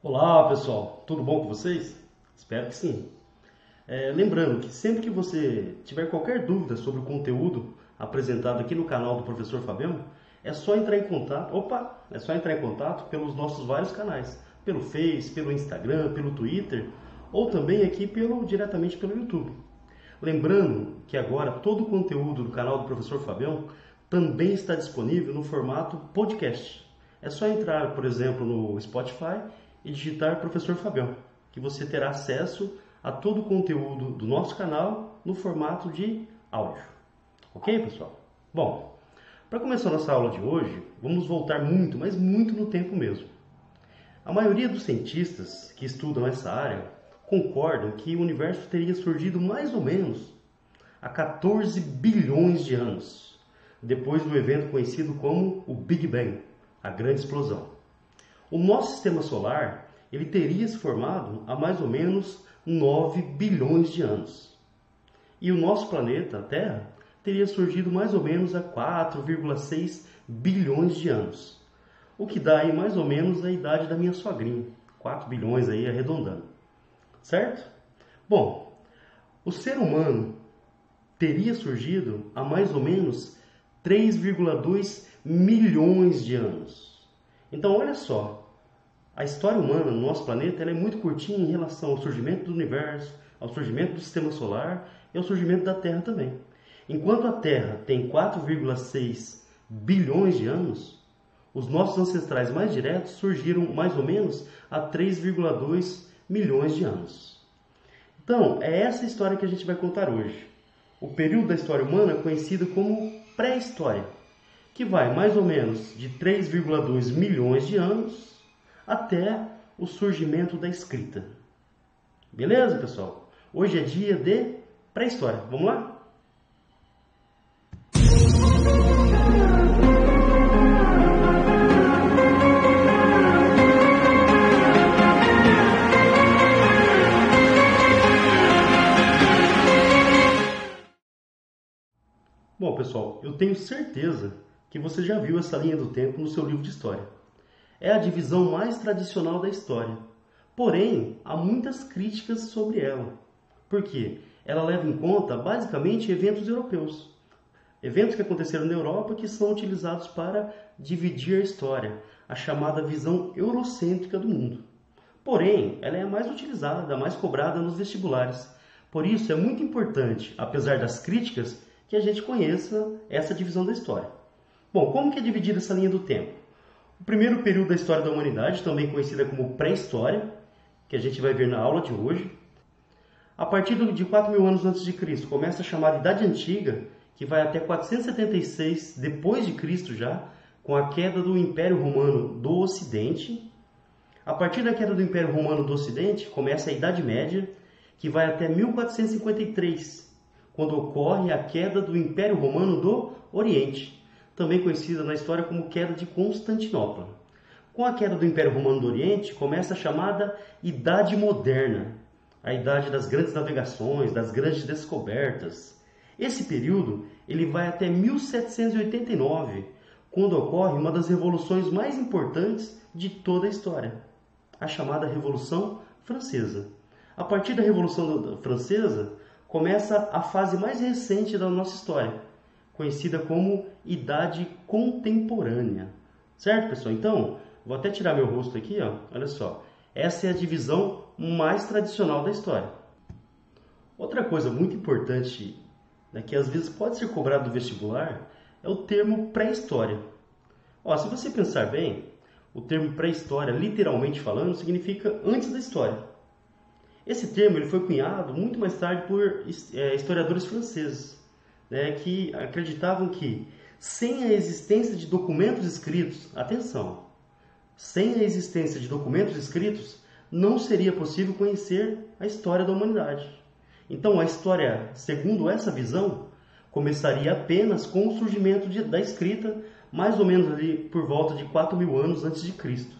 Olá pessoal, tudo bom com vocês? Espero que sim. É, lembrando que sempre que você tiver qualquer dúvida sobre o conteúdo apresentado aqui no canal do Professor Fabiano, é só entrar em contato. Opa, é só entrar em contato pelos nossos vários canais, pelo Face, pelo Instagram, pelo Twitter ou também aqui pelo diretamente pelo YouTube. Lembrando que agora todo o conteúdo do canal do Professor Fabião também está disponível no formato podcast. É só entrar, por exemplo, no Spotify e digitar Professor Fabião, que você terá acesso a todo o conteúdo do nosso canal no formato de áudio. Ok, pessoal? Bom, para começar nossa aula de hoje, vamos voltar muito, mas muito no tempo mesmo. A maioria dos cientistas que estudam essa área concordam que o universo teria surgido mais ou menos há 14 bilhões de anos, depois do evento conhecido como o Big Bang, a grande explosão. O nosso sistema solar ele teria se formado há mais ou menos 9 bilhões de anos. E o nosso planeta, a Terra, teria surgido mais ou menos há 4,6 bilhões de anos. O que dá aí mais ou menos a idade da minha sogrinha. 4 bilhões aí arredondando. Certo? Bom, o ser humano teria surgido há mais ou menos 3,2 milhões de anos. Então, olha só, a história humana no nosso planeta é muito curtinha em relação ao surgimento do universo, ao surgimento do sistema solar e ao surgimento da Terra também. Enquanto a Terra tem 4,6 bilhões de anos, os nossos ancestrais mais diretos surgiram mais ou menos há 3,2 milhões de anos. Então, é essa história que a gente vai contar hoje. O período da história humana é conhecido como pré-história, que vai mais ou menos de 3,2 milhões de anos até o surgimento da escrita. Beleza, pessoal? Hoje é dia de pré-história. Vamos lá? Bom, pessoal, eu tenho certeza que você já viu essa linha do tempo no seu livro de história é a divisão mais tradicional da história. Porém, há muitas críticas sobre ela. Por quê? Ela leva em conta basicamente eventos europeus. Eventos que aconteceram na Europa que são utilizados para dividir a história, a chamada visão eurocêntrica do mundo. Porém, ela é a mais utilizada, a mais cobrada nos vestibulares. Por isso, é muito importante, apesar das críticas, que a gente conheça essa divisão da história. Bom, como que é dividida essa linha do tempo? O primeiro período da história da humanidade, também conhecida como pré-história, que a gente vai ver na aula de hoje. A partir de 4 mil anos antes de Cristo, começa a chamada Idade Antiga, que vai até 476 depois de Cristo já, com a queda do Império Romano do Ocidente. A partir da queda do Império Romano do Ocidente, começa a Idade Média, que vai até 1453, quando ocorre a queda do Império Romano do Oriente também conhecida na história como queda de Constantinopla. Com a queda do Império Romano do Oriente, começa a chamada Idade Moderna, a idade das grandes navegações, das grandes descobertas. Esse período ele vai até 1789, quando ocorre uma das revoluções mais importantes de toda a história, a chamada Revolução Francesa. A partir da Revolução Francesa, começa a fase mais recente da nossa história, conhecida como idade contemporânea. Certo, pessoal? Então, vou até tirar meu rosto aqui, ó. Olha só. Essa é a divisão mais tradicional da história. Outra coisa muito importante, né, que às vezes pode ser cobrado do vestibular, é o termo pré-história. Se você pensar bem, o termo pré-história, literalmente falando, significa antes da história. Esse termo ele foi cunhado muito mais tarde por é, historiadores franceses né, que acreditavam que sem a existência de documentos escritos, atenção, sem a existência de documentos escritos, não seria possível conhecer a história da humanidade. Então, a história, segundo essa visão, começaria apenas com o surgimento de, da escrita, mais ou menos ali por volta de 4 mil anos antes de Cristo.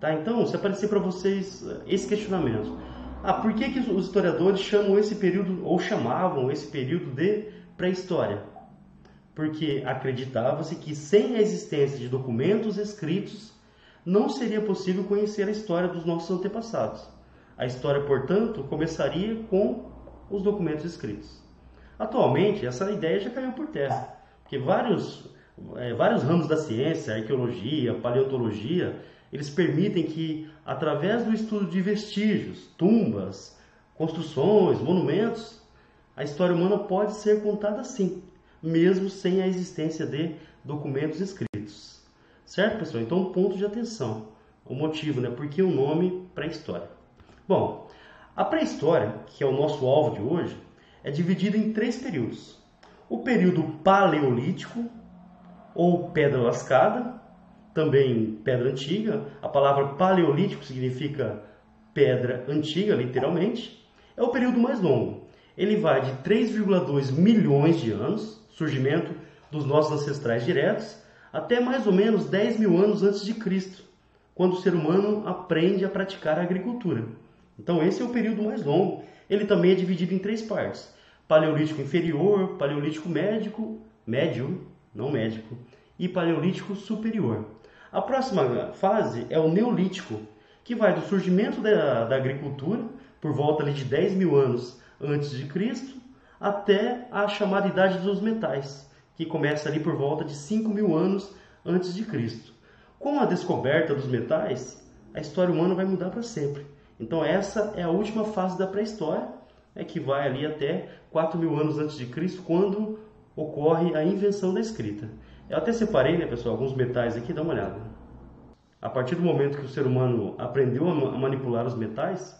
Tá? Então, se aparecer para vocês eh, esse questionamento, ah, por que, que os historiadores chamam esse período, ou chamavam esse período de pré-história, porque acreditava-se que sem a existência de documentos escritos não seria possível conhecer a história dos nossos antepassados. A história, portanto, começaria com os documentos escritos. Atualmente, essa ideia já caiu por terra, porque vários, é, vários ramos da ciência, arqueologia, paleontologia, eles permitem que, através do estudo de vestígios, tumbas, construções, monumentos, a história humana pode ser contada assim, mesmo sem a existência de documentos escritos. Certo, pessoal? Então, ponto de atenção. O motivo, né? Por que o nome pré-história? Bom, a pré-história, que é o nosso alvo de hoje, é dividida em três períodos. O período paleolítico, ou pedra lascada, também pedra antiga. A palavra paleolítico significa pedra antiga, literalmente. É o período mais longo. Ele vai de 3,2 milhões de anos, surgimento dos nossos ancestrais diretos, até mais ou menos 10 mil anos antes de Cristo, quando o ser humano aprende a praticar a agricultura. Então esse é o período mais longo. Ele também é dividido em três partes: Paleolítico inferior, Paleolítico médico, médio, não médico, e Paleolítico superior. A próxima fase é o Neolítico, que vai do surgimento da, da agricultura, por volta ali de 10 mil anos antes de Cristo, até a chamada Idade dos Metais, que começa ali por volta de 5 mil anos antes de Cristo. Com a descoberta dos metais, a história humana vai mudar para sempre. Então essa é a última fase da pré-história, né, que vai ali até 4 mil anos antes de Cristo, quando ocorre a invenção da escrita. Eu até separei, né, pessoal, alguns metais aqui, dá uma olhada. A partir do momento que o ser humano aprendeu a manipular os metais,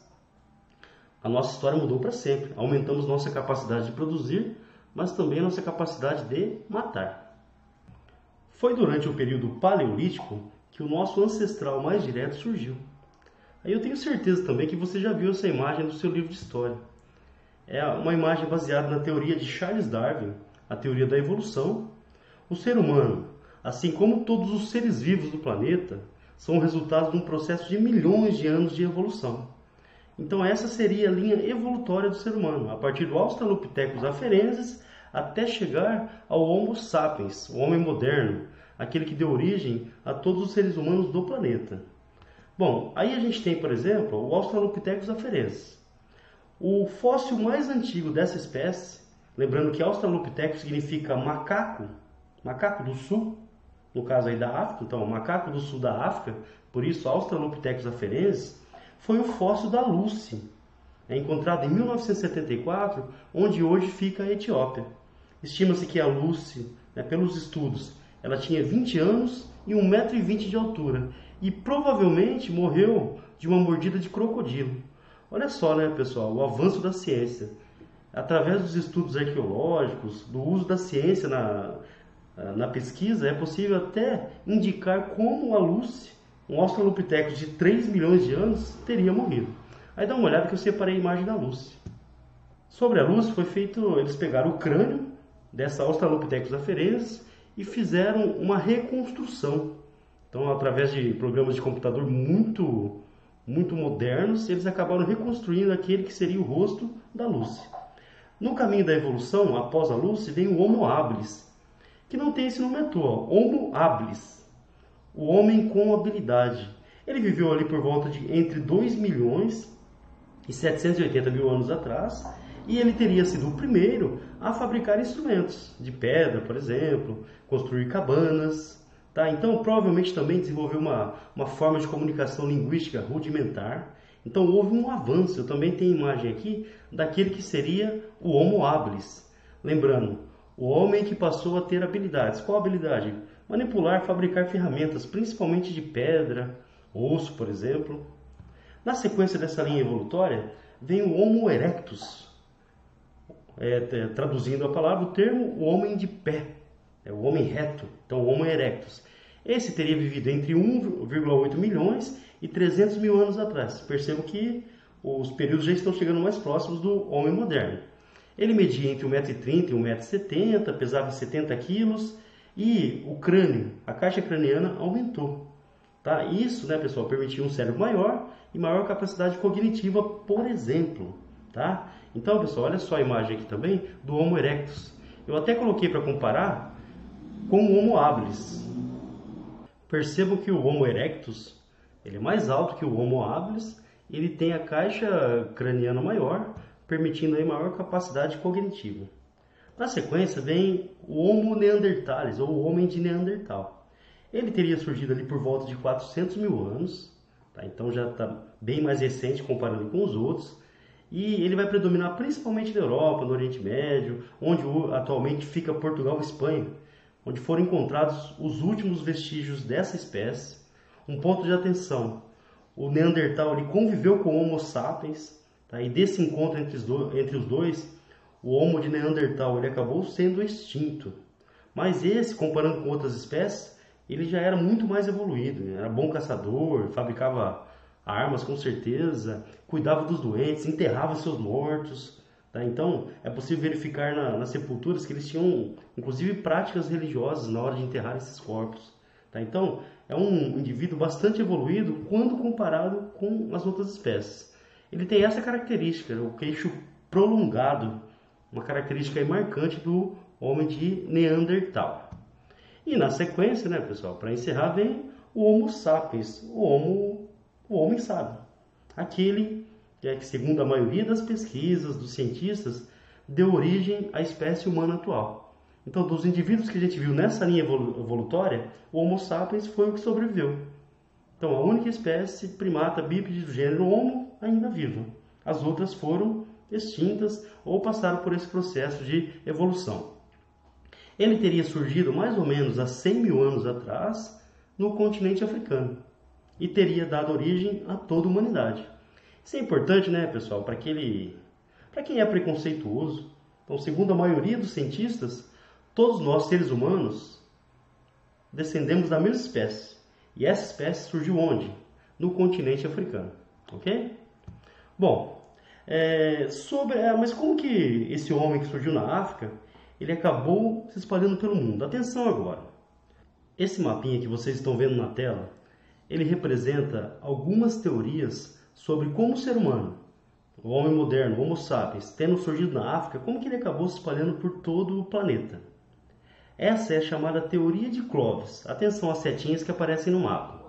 a nossa história mudou para sempre. Aumentamos nossa capacidade de produzir, mas também nossa capacidade de matar. Foi durante o período paleolítico que o nosso ancestral mais direto surgiu. Aí eu tenho certeza também que você já viu essa imagem no seu livro de história. É uma imagem baseada na teoria de Charles Darwin, a teoria da evolução. O ser humano, assim como todos os seres vivos do planeta, são resultado de um processo de milhões de anos de evolução. Então essa seria a linha evolutória do ser humano, a partir do Australopithecus afarensis até chegar ao Homo sapiens, o homem moderno, aquele que deu origem a todos os seres humanos do planeta. Bom, aí a gente tem, por exemplo, o Australopithecus afarensis. O fóssil mais antigo dessa espécie, lembrando que Australopithecus significa macaco, macaco do sul, no caso aí da África, então macaco do sul da África, por isso Australopithecus afarensis, foi o fóssil da Lucy, é encontrado em 1974, onde hoje fica a Etiópia. Estima-se que a Lucy, né, pelos estudos, ela tinha 20 anos e 1,20m de altura e provavelmente morreu de uma mordida de crocodilo. Olha só, né, pessoal, o avanço da ciência. Através dos estudos arqueológicos, do uso da ciência na, na pesquisa, é possível até indicar como a Lucy, um Australopithecus de 3 milhões de anos, teria morrido. Aí dá uma olhada que eu separei a imagem da Lucy. Sobre a Lucy foi feito, eles pegaram o crânio dessa Australopithecus afarensis e fizeram uma reconstrução então, através de programas de computador muito, muito modernos, eles acabaram reconstruindo aquele que seria o rosto da Lucy. No caminho da evolução, após a Lucy, vem o Homo habilis, que não tem esse nome à toa, Homo habilis, o homem com habilidade. Ele viveu ali por volta de entre 2 milhões e 780 mil anos atrás, e ele teria sido o primeiro a fabricar instrumentos de pedra, por exemplo, construir cabanas, Tá? Então, provavelmente também desenvolveu uma, uma forma de comunicação linguística rudimentar. Então, houve um avanço. Eu também tenho imagem aqui daquele que seria o Homo habilis. Lembrando, o homem que passou a ter habilidades. Qual habilidade? Manipular, fabricar ferramentas, principalmente de pedra, osso, por exemplo. Na sequência dessa linha evolutória, vem o Homo erectus. É, traduzindo a palavra, o termo o homem de pé é o homem reto, então o Homo erectus. Esse teria vivido entre 1,8 milhões e 300 mil anos atrás. Percebo que os períodos já estão chegando mais próximos do homem moderno. Ele media entre 1,30m e 1,70m, pesava 70 quilos e o crânio, a caixa craniana aumentou. Tá? Isso, né, pessoal, permitiu um cérebro maior e maior capacidade cognitiva, por exemplo. Tá? Então, pessoal, olha só a imagem aqui também do Homo erectus. Eu até coloquei para comparar com o Homo habilis. Percebam que o Homo erectus ele é mais alto que o Homo habilis, ele tem a caixa craniana maior, permitindo aí maior capacidade cognitiva. Na sequência vem o Homo neanderthalis, ou o homem de Neandertal. Ele teria surgido ali por volta de 400 mil anos, tá? então já está bem mais recente comparando com os outros. E ele vai predominar principalmente na Europa, no Oriente Médio, onde atualmente fica Portugal e Espanha, onde foram encontrados os últimos vestígios dessa espécie. Um ponto de atenção: o Neandertal ele conviveu com o Homo sapiens, tá? e desse encontro entre os, dois, entre os dois, o Homo de Neandertal ele acabou sendo extinto. Mas esse, comparando com outras espécies, ele já era muito mais evoluído. Era bom caçador, fabricava armas com certeza, cuidava dos doentes, enterrava seus mortos. Tá? Então, é possível verificar na, nas sepulturas que eles tinham, inclusive, práticas religiosas na hora de enterrar esses corpos. Tá? Então, é um indivíduo bastante evoluído quando comparado com as outras espécies. Ele tem essa característica, o queixo prolongado, uma característica marcante do homem de Neandertal. E na sequência, né, pessoal, para encerrar, vem o Homo sapiens, o, homo, o homem sábio. Aquele que, segundo a maioria das pesquisas dos cientistas, deu origem à espécie humana atual. Então, dos indivíduos que a gente viu nessa linha evolutória, o Homo sapiens foi o que sobreviveu. Então, a única espécie primata bípede do gênero Homo ainda viva. As outras foram extintas ou passaram por esse processo de evolução. Ele teria surgido mais ou menos há 100 mil anos atrás no continente africano e teria dado origem a toda a humanidade. Isso é importante, né, pessoal, para aquele, para quem é preconceituoso. Então, segundo a maioria dos cientistas, todos nós seres humanos descendemos da mesma espécie. E essa espécie surgiu onde? No continente africano, ok? Bom, é, sobre, é, mas como que esse homem que surgiu na África, ele acabou se espalhando pelo mundo? Atenção agora. Esse mapinha que vocês estão vendo na tela, ele representa algumas teorias sobre como o ser humano, o homem moderno, o Homo sapiens, tendo surgido na África, como que ele acabou se espalhando por todo o planeta. Essa é a chamada teoria de Clovis. Atenção às setinhas que aparecem no mapa.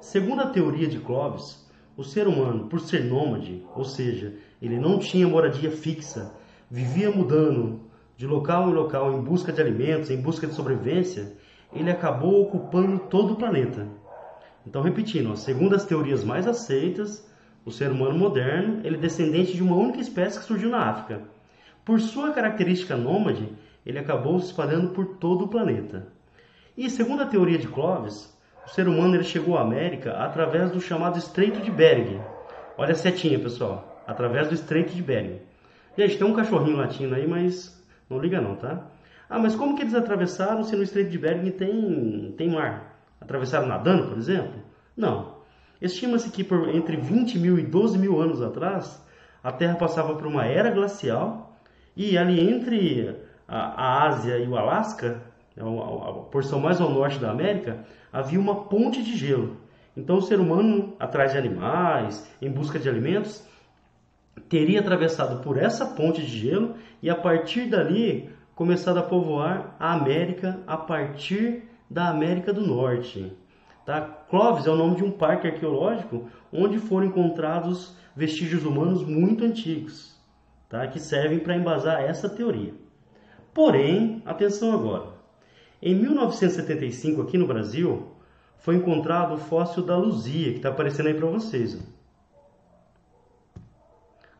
Segundo a teoria de Clovis, o ser humano, por ser nômade, ou seja, ele não tinha moradia fixa, vivia mudando de local em local em busca de alimentos, em busca de sobrevivência, ele acabou ocupando todo o planeta. Então, repetindo, segundo as teorias mais aceitas, o ser humano moderno ele é descendente de uma única espécie que surgiu na África. Por sua característica nômade, ele acabou se espalhando por todo o planeta. E segundo a teoria de Clovis, o ser humano ele chegou à América através do chamado Estreito de Bering. Olha a setinha, pessoal. Através do Estreito de Bering. Gente, tem um cachorrinho latino aí, mas não liga não, tá? Ah, mas como que eles atravessaram se no Estreito de Bering tem, tem mar? Atravessaram nadando, por exemplo? Não. Estima-se que por entre 20 mil e 12 mil anos atrás, a Terra passava por uma era glacial e ali entre a, a Ásia e o Alasca é a porção mais ao norte da América, havia uma ponte de gelo. Então o ser humano, atrás de animais, em busca de alimentos, teria atravessado por essa ponte de gelo e a partir dali começado a povoar a América a partir da América do Norte. Tá? Clovis é o nome de um parque arqueológico onde foram encontrados vestígios humanos muito antigos, tá? que servem para embasar essa teoria. Porém, atenção agora. Em 1975, aqui no Brasil, foi encontrado o fóssil da Luzia, que está aparecendo aí para vocês.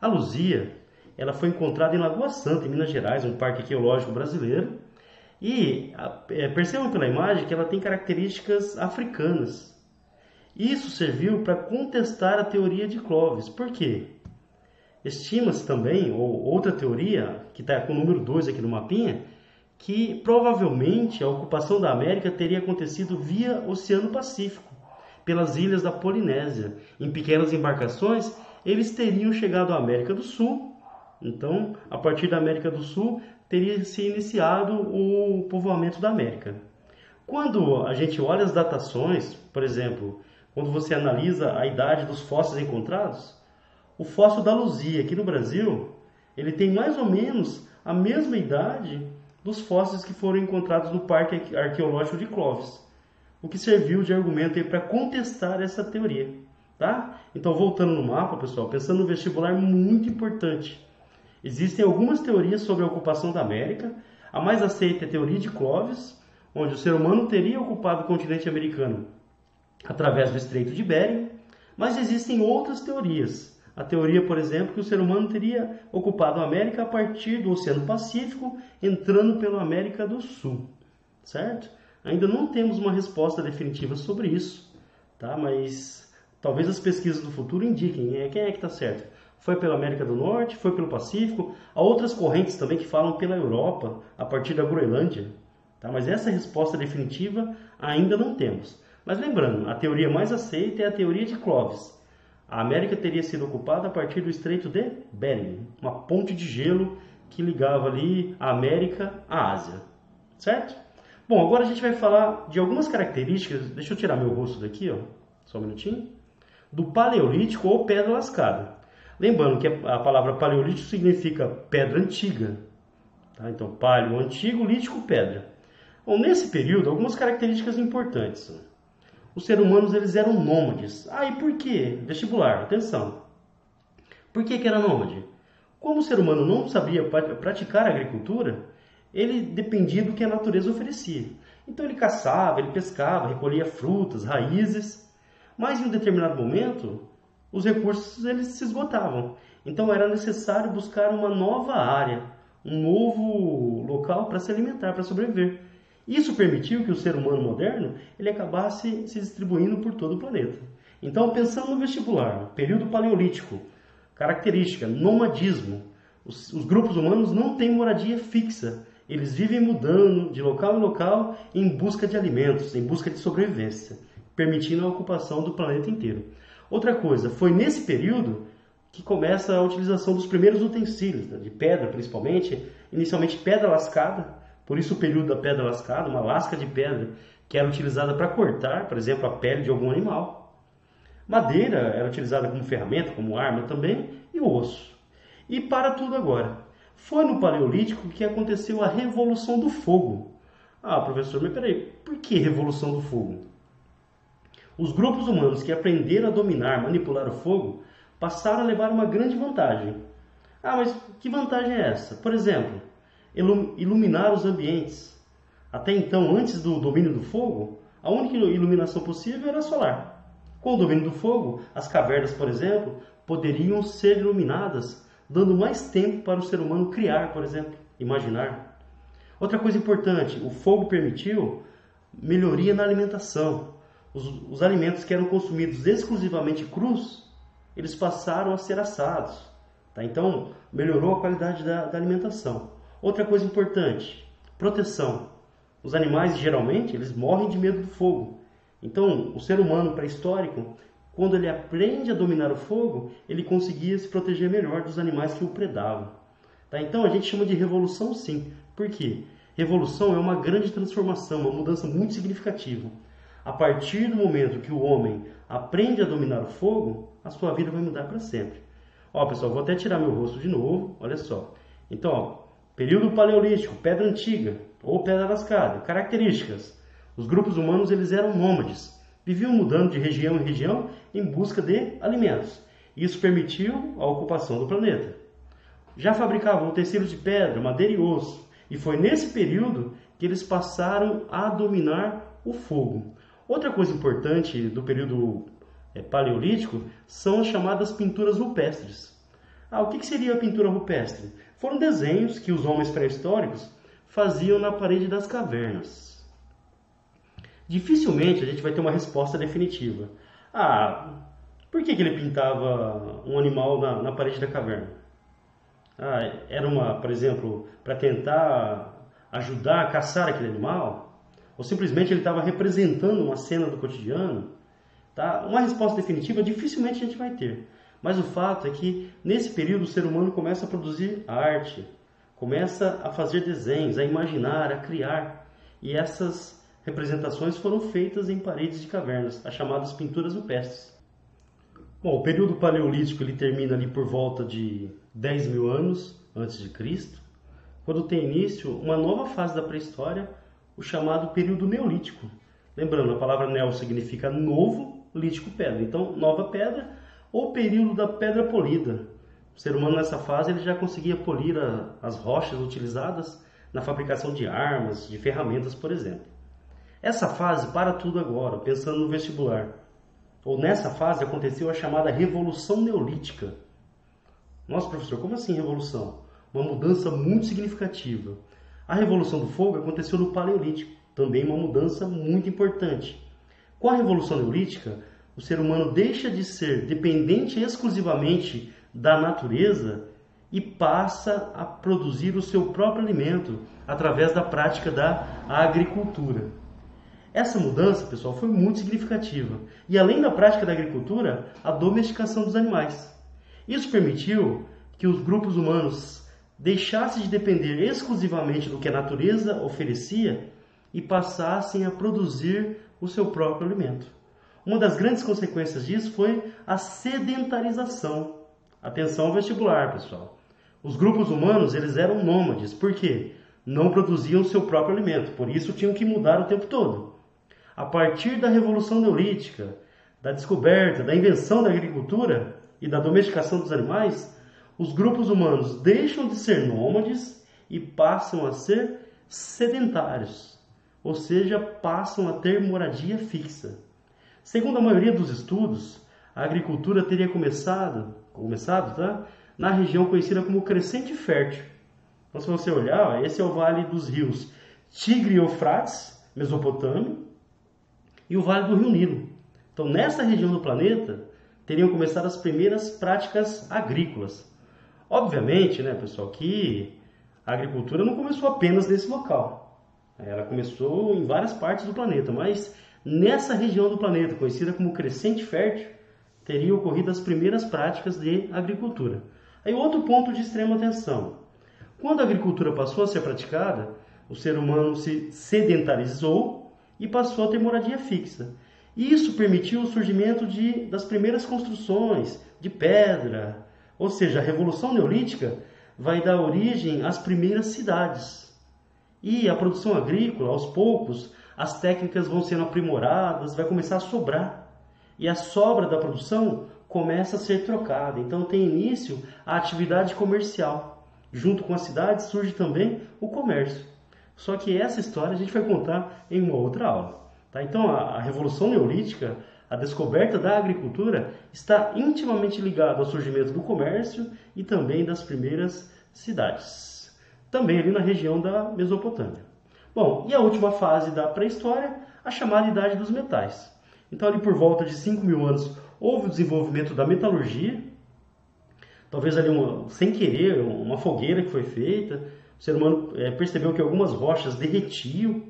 A Luzia, ela foi encontrada em Lagoa Santa, em Minas Gerais, um parque arqueológico brasileiro. E é, percebam pela imagem que ela tem características africanas. Isso serviu para contestar a teoria de Clovis. Por quê? Estima-se também, ou outra teoria, que está com o número 2 aqui no mapinha, que provavelmente a ocupação da América teria acontecido via Oceano Pacífico, pelas ilhas da Polinésia. Em pequenas embarcações, eles teriam chegado à América do Sul. Então, a partir da América do Sul, teria se iniciado o povoamento da América. Quando a gente olha as datações, por exemplo, quando você analisa a idade dos fósseis encontrados, o fóssil da Luzia aqui no Brasil, ele tem mais ou menos a mesma idade dos fósseis que foram encontrados no Parque Arqueológico de Clovis. o que serviu de argumento para contestar essa teoria. Tá? Então, voltando no mapa, pessoal, pensando no vestibular, muito importante. Existem algumas teorias sobre a ocupação da América. A mais aceita é a teoria de Clovis, onde o ser humano teria ocupado o continente americano através do Estreito de Bering, mas existem outras teorias. A teoria, por exemplo, que o ser humano teria ocupado a América a partir do Oceano Pacífico, entrando pela América do Sul, certo? Ainda não temos uma resposta definitiva sobre isso, tá? Mas talvez as pesquisas do futuro indiquem é, quem é que está certo. Foi pela América do Norte, foi pelo Pacífico. Há outras correntes também que falam pela Europa, a partir da Groenlândia. Tá? Mas essa resposta definitiva ainda não temos. Mas lembrando, a teoria mais aceita é a teoria de Clovis. A América teria sido ocupada a partir do Estreito de Bering, uma ponte de gelo que ligava ali a América à Ásia. Certo? Bom, agora a gente vai falar de algumas características. Deixa eu tirar meu rosto daqui, ó. Só um minutinho. Do Paleolítico ou Pedra Lascada. Lembrando que a palavra Paleolítico significa pedra antiga. Tá? Então, paleo, antigo, lítico, pedra. Bom, nesse período, algumas características importantes. Os seres humanos eles eram nômades. Ah, e por quê? Vestibular, atenção. Por que, que era nômade? Como o ser humano não sabia praticar agricultura, ele dependia do que a natureza oferecia. Então ele caçava, ele pescava, recolhia frutas, raízes, mas em um determinado momento os recursos eles se esgotavam. Então era necessário buscar uma nova área, um novo local para se alimentar, para sobreviver. Isso permitiu que o ser humano moderno ele acabasse se distribuindo por todo o planeta. Então, pensando no vestibular, período paleolítico, característica, nomadismo, os, os grupos humanos não têm moradia fixa. Eles vivem mudando de local em local em busca de alimentos, em busca de sobrevivência, permitindo a ocupação do planeta inteiro. Outra coisa, foi nesse período que começa a utilização dos primeiros utensílios, né, de pedra principalmente, inicialmente pedra lascada, por isso o período da pedra lascada, uma lasca de pedra que era utilizada para cortar, por exemplo, a pele de algum animal. Madeira era utilizada como ferramenta, como arma também, e o osso. E para tudo agora. Foi no Paleolítico que aconteceu a Revolução do Fogo. Ah, professor, mas peraí, por que Revolução do Fogo? Os grupos humanos que aprenderam a dominar, manipular o fogo, passaram a levar uma grande vantagem. Ah, mas que vantagem é essa? Por exemplo, iluminar os ambientes. Até então, antes do domínio do fogo, a única iluminação possível era solar. Com o domínio do fogo, as cavernas, por exemplo, poderiam ser iluminadas, dando mais tempo para o ser humano criar, por exemplo, imaginar. Outra coisa importante, o fogo permitiu melhoria na alimentação. Os, os alimentos que eram consumidos exclusivamente crus, eles passaram a ser assados. Tá? Então, melhorou a qualidade da, da alimentação. Outra coisa importante, proteção. Os animais geralmente eles morrem de medo do fogo. Então, o ser humano pré-histórico, quando ele aprende a dominar o fogo, ele conseguia se proteger melhor dos animais que o predavam. Tá? Então, a gente chama de revolução sim. Por quê? Revolução é uma grande transformação, uma mudança muito significativa. A partir do momento que o homem aprende a dominar o fogo, a sua vida vai mudar para sempre. Ó, pessoal, vou até tirar meu rosto de novo. Olha só. Então, ó, Período Paleolítico, Pedra Antiga ou Pedra Lascada. Características. Os grupos humanos eles eram nômades, viviam mudando de região em região em busca de alimentos. Isso permitiu a ocupação do planeta. Já fabricavam utensílios de pedra, madeira e osso, e foi nesse período que eles passaram a dominar o fogo. Outra coisa importante do período é, paleolítico são as chamadas pinturas rupestres. Ah, o que seria a pintura rupestre? Foram desenhos que os homens pré-históricos faziam na parede das cavernas. Dificilmente a gente vai ter uma resposta definitiva. Ah, por que, que ele pintava um animal na, na parede da caverna? Ah, era uma, por exemplo, para tentar ajudar a caçar aquele animal? Ou simplesmente ele estava representando uma cena do cotidiano? Tá? Uma resposta definitiva dificilmente a gente vai ter. Mas o fato é que nesse período o ser humano começa a produzir arte, começa a fazer desenhos, a imaginar, a criar. E essas representações foram feitas em paredes de cavernas, as chamadas pinturas rupestres. Bom, o período paleolítico ele termina ali por volta de 10 mil anos antes de Cristo, quando tem início uma nova fase da pré-história, o chamado período neolítico, Lembrando, a palavra neo significa novo, lítico pedra. Então, nova pedra ou período da pedra polida. O ser humano nessa fase ele já conseguia polir a, as rochas utilizadas na fabricação de armas, de ferramentas, por exemplo. Essa fase para tudo agora, pensando no vestibular. Ou nessa fase aconteceu a chamada Revolução Neolítica. Nossa, professor, como assim revolução? Uma mudança muito significativa. A Revolução do Fogo aconteceu no Paleolítico, também uma mudança muito importante. Com a Revolução Neolítica, o ser humano deixa de ser dependente exclusivamente da natureza e passa a produzir o seu próprio alimento através da prática da agricultura. Essa mudança, pessoal, foi muito significativa. E além da prática da agricultura, a domesticação dos animais. Isso permitiu que os grupos humanos deixassem de depender exclusivamente do que a natureza oferecia e passassem a produzir o seu próprio alimento. Uma das grandes consequências disso foi a sedentarização. Atenção ao vestibular, pessoal. Os grupos humanos, eles eram nômades. Por quê? Não produziam seu próprio alimento, por isso tinham que mudar o tempo todo. A partir da Revolução Neolítica, da descoberta, da invenção da agricultura e da domesticação dos animais, os grupos humanos deixam de ser nômades e passam a ser sedentários, ou seja, passam a ter moradia fixa. Segundo a maioria dos estudos, a agricultura teria começado, começado tá? na região conhecida como Crescente Fértil. Então, se você olhar, esse é o vale dos rios Tigre e Eufrates, Mesopotâmia, e o vale do Rio Nilo. Então, nessa região do planeta, teriam começado as primeiras práticas agrícolas. Obviamente, né, pessoal, que a agricultura não começou apenas nesse local. Ela começou em várias partes do planeta, mas nessa região do planeta, conhecida como Crescente Fértil, teriam ocorrido as primeiras práticas de agricultura. Aí outro ponto de extrema atenção. Quando a agricultura passou a ser praticada, o ser humano se sedentarizou e passou a ter moradia fixa. Isso permitiu o surgimento de, das primeiras construções de pedra, ou seja, a Revolução Neolítica vai dar origem às primeiras cidades. E a produção agrícola, aos poucos, as técnicas vão sendo aprimoradas, vai começar a sobrar. E a sobra da produção começa a ser trocada. Então tem início a atividade comercial. Junto com a cidade surge também o comércio. Só que essa história a gente vai contar em uma outra aula. Tá? Então a, a Revolução Neolítica, a descoberta da agricultura, está intimamente ligada ao surgimento do comércio e também das primeiras cidades. Também ali na região da Mesopotâmia. Bom, e a última fase da pré-história, a chamada Idade dos Metais. Então ali por volta de 5 mil anos houve o desenvolvimento da metalurgia, talvez ali uma, sem querer, uma fogueira que foi feita, o ser humano é, percebeu que algumas rochas derretiam,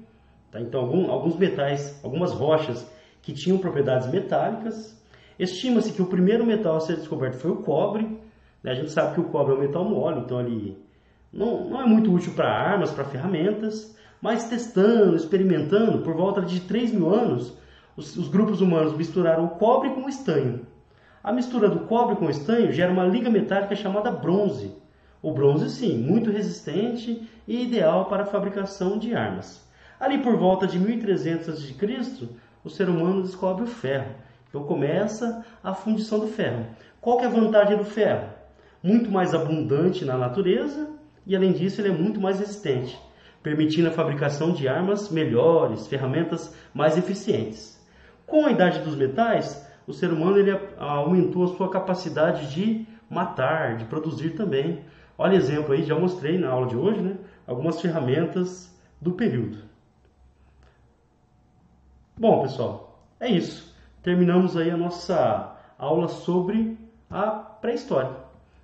tá? então algum, alguns metais, algumas rochas que tinham propriedades metálicas. Estima-se que o primeiro metal a ser descoberto foi o cobre. Né? A gente sabe que o cobre é um metal mole, então ali não, não é muito útil para armas, para ferramentas, mas testando, experimentando, por volta de 3 mil anos, os, os grupos humanos misturaram o cobre com o estanho. A mistura do cobre com o estanho gera uma liga metálica chamada bronze. O bronze, sim, muito resistente e ideal para a fabricação de armas. Ali por volta de 1300 a.C., o ser humano descobre o ferro. Então começa a fundição do ferro. Qual é a vantagem do ferro? Muito mais abundante na natureza e além disso ele é muito mais resistente, permitindo a fabricação de armas melhores, ferramentas mais eficientes. Com a idade dos metais, o ser humano ele aumentou a sua capacidade de matar, de produzir também. Olha exemplo aí, já mostrei na aula de hoje, né? Algumas ferramentas do período. Bom, pessoal, é isso. Terminamos aí a nossa aula sobre a pré-história.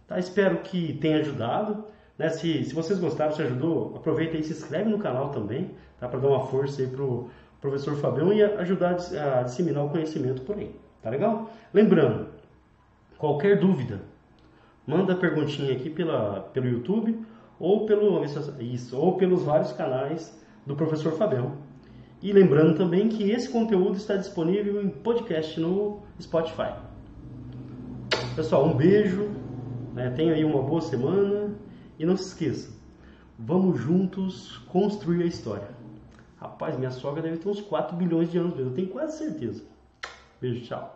Tá? Espero que tenha ajudado. Né? Se, se vocês gostaram, se ajudou, aproveita e se inscreve no canal também, tá? para dar uma força aí pro professor Fabião e ajudar a disseminar o conhecimento por aí. Tá legal? Lembrando, qualquer dúvida, manda a perguntinha aqui pela, pelo YouTube ou, pelo, isso, ou pelos vários canais do professor Fabião. E lembrando também que esse conteúdo está disponível em podcast no Spotify. Pessoal, um beijo, né? tenha aí uma boa semana e não se esqueça, vamos juntos construir a história. Rapaz, minha sogra deve ter uns 4 bilhões de anos eu tenho quase certeza. Beijo, tchau.